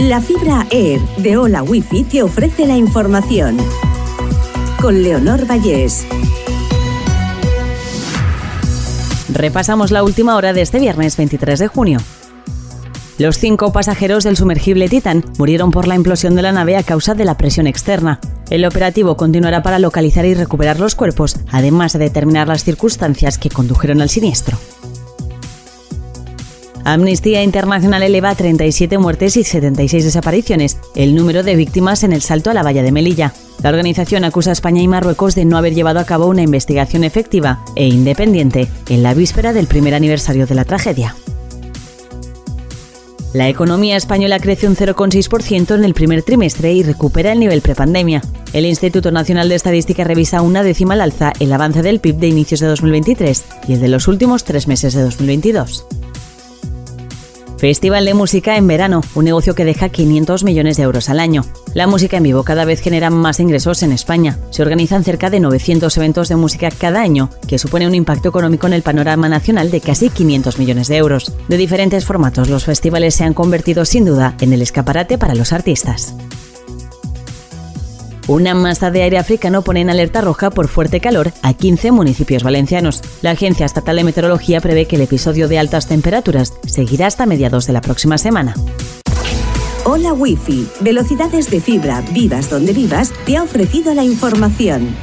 La fibra Air de Hola Wifi te ofrece la información. Con Leonor Vallés. Repasamos la última hora de este viernes 23 de junio. Los cinco pasajeros del sumergible Titan murieron por la implosión de la nave a causa de la presión externa. El operativo continuará para localizar y recuperar los cuerpos, además de determinar las circunstancias que condujeron al siniestro. Amnistía Internacional eleva a 37 muertes y 76 desapariciones el número de víctimas en el salto a la valla de Melilla. La organización acusa a España y Marruecos de no haber llevado a cabo una investigación efectiva e independiente en la víspera del primer aniversario de la tragedia. La economía española crece un 0,6% en el primer trimestre y recupera el nivel prepandemia. El Instituto Nacional de Estadística revisa una décima al alza el avance del PIB de inicios de 2023 y el de los últimos tres meses de 2022. Festival de Música en verano, un negocio que deja 500 millones de euros al año. La música en vivo cada vez genera más ingresos en España. Se organizan cerca de 900 eventos de música cada año, que supone un impacto económico en el panorama nacional de casi 500 millones de euros. De diferentes formatos, los festivales se han convertido sin duda en el escaparate para los artistas. Una masa de aire africano pone en alerta roja por fuerte calor a 15 municipios valencianos. La Agencia Estatal de Meteorología prevé que el episodio de altas temperaturas seguirá hasta mediados de la próxima semana. Hola Wi-Fi, velocidades de fibra, vivas donde vivas, te ha ofrecido la información.